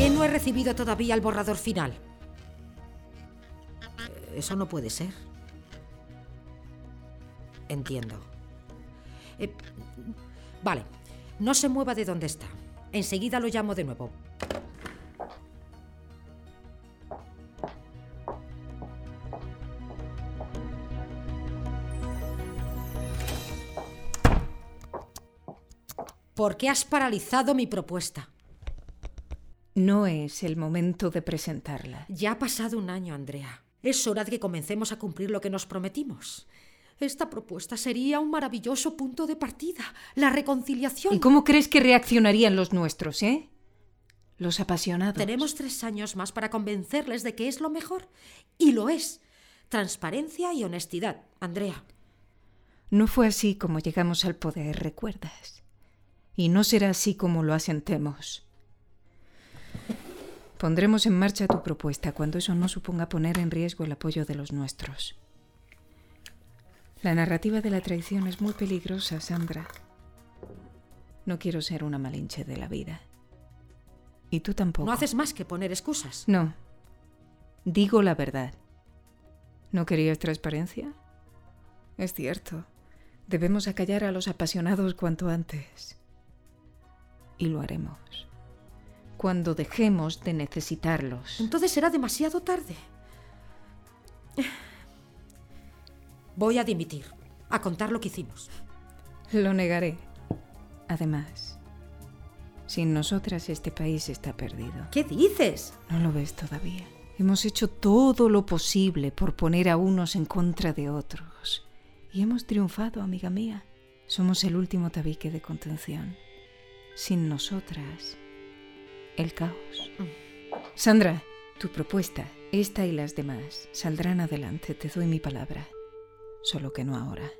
he recibido todavía el borrador final. Eh, Eso no puede ser. Entiendo. Eh, vale, no se mueva de donde está. Enseguida lo llamo de nuevo. ¿Por qué has paralizado mi propuesta? No es el momento de presentarla. Ya ha pasado un año, Andrea. Es hora de que comencemos a cumplir lo que nos prometimos. Esta propuesta sería un maravilloso punto de partida, la reconciliación. ¿Y cómo crees que reaccionarían los nuestros, eh? Los apasionados. Tenemos tres años más para convencerles de que es lo mejor. Y lo es. Transparencia y honestidad, Andrea. No fue así como llegamos al poder, ¿recuerdas? Y no será así como lo asentemos. Pondremos en marcha tu propuesta cuando eso no suponga poner en riesgo el apoyo de los nuestros. La narrativa de la traición es muy peligrosa, Sandra. No quiero ser una malinche de la vida. Y tú tampoco. No haces más que poner excusas. No. Digo la verdad. ¿No querías transparencia? Es cierto. Debemos acallar a los apasionados cuanto antes. Y lo haremos. Cuando dejemos de necesitarlos. Entonces será demasiado tarde. Voy a dimitir, a contar lo que hicimos. Lo negaré. Además, sin nosotras este país está perdido. ¿Qué dices? ¿No lo ves todavía? Hemos hecho todo lo posible por poner a unos en contra de otros. Y hemos triunfado, amiga mía. Somos el último tabique de contención. Sin nosotras, el caos. Sandra, tu propuesta, esta y las demás, saldrán adelante, te doy mi palabra. Solo que no ahora.